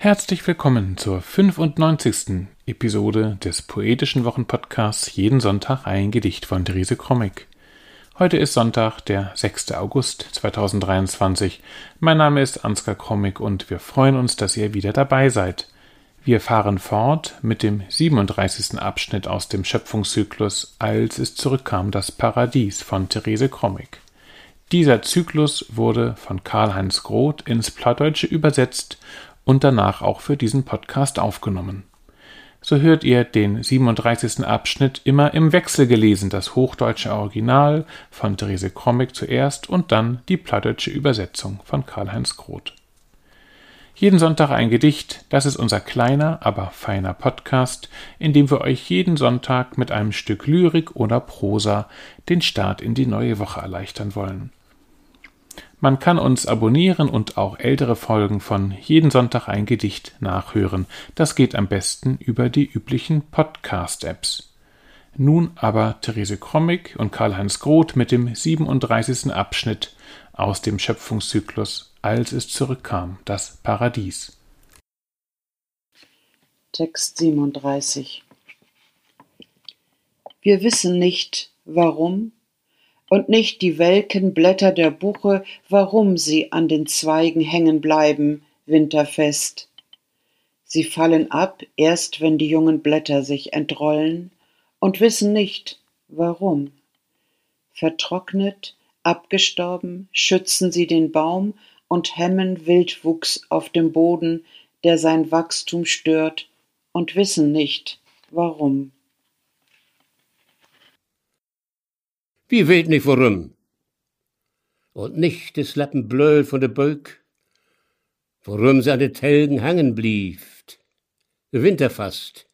Herzlich willkommen zur 95. Episode des poetischen Wochenpodcasts Jeden Sonntag ein Gedicht von Therese Krommig. Heute ist Sonntag, der 6. August 2023. Mein Name ist Ansgar Krommig und wir freuen uns, dass ihr wieder dabei seid. Wir fahren fort mit dem 37. Abschnitt aus dem Schöpfungszyklus Als es zurückkam das Paradies von Therese Krommig. Dieser Zyklus wurde von Karl-Heinz Groth ins Plattdeutsche übersetzt und danach auch für diesen Podcast aufgenommen. So hört ihr den 37. Abschnitt immer im Wechsel gelesen, das hochdeutsche Original von Therese Krommig zuerst und dann die plattdeutsche Übersetzung von Karl-Heinz Groth. Jeden Sonntag ein Gedicht, das ist unser kleiner, aber feiner Podcast, in dem wir euch jeden Sonntag mit einem Stück Lyrik oder Prosa den Start in die neue Woche erleichtern wollen. Man kann uns abonnieren und auch ältere Folgen von Jeden Sonntag ein Gedicht nachhören. Das geht am besten über die üblichen Podcast-Apps. Nun aber Therese Krommig und Karl-Heinz Groth mit dem 37. Abschnitt aus dem Schöpfungszyklus Als es zurückkam, das Paradies. Text 37 Wir wissen nicht, warum und nicht die welken Blätter der Buche, warum sie an den Zweigen hängen bleiben, winterfest. Sie fallen ab, erst wenn die jungen Blätter sich entrollen, und wissen nicht, warum. Vertrocknet, abgestorben, schützen sie den Baum und hemmen Wildwuchs auf dem Boden, der sein Wachstum stört, und wissen nicht, warum. Wie weet nicht warum. Und nicht des Lappen blöd von der Böck, warum sie an den Telgen hangen blieft, Winter fast.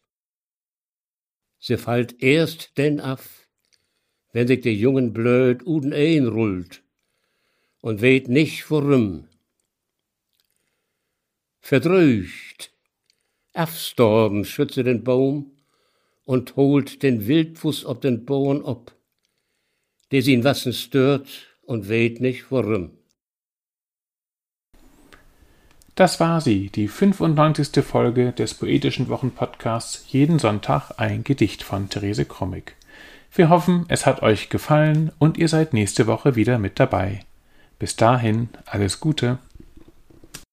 Sie fallt erst denn af, wenn sich der jungen blöd uden ein rullt und weet nicht warum. Verdrücht, afstorben schütze den Baum und holt den Wildfuß ob den Bohren ob des ihn wassen stört und weht nicht warum. Das war sie, die 95. Folge des Poetischen Wochenpodcasts Jeden Sonntag ein Gedicht von Therese Krommig. Wir hoffen, es hat euch gefallen und ihr seid nächste Woche wieder mit dabei. Bis dahin alles Gute.